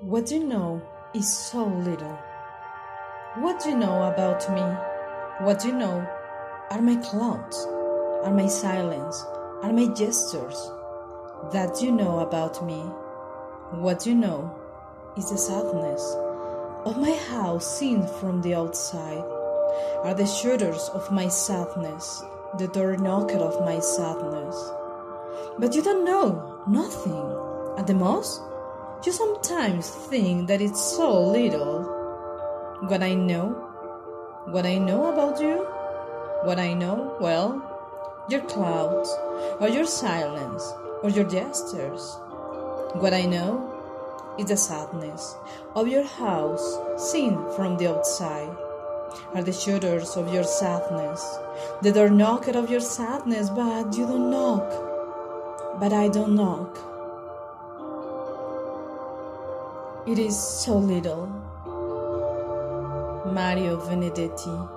What you know is so little. What you know about me, what you know are my clouds, are my silence, are my gestures. That you know about me, what you know is the sadness of my house seen from the outside, are the shutters of my sadness, the door knocker of my sadness. But you don't know nothing. At the most, you sometimes think that it's so little. What I know, what I know about you, what I know, well, your clouds, or your silence, or your gestures. What I know is the sadness of your house seen from the outside. Are the shutters of your sadness, the door knocker of your sadness, but you don't knock. But I don't knock. It is so little. Mario Benedetti.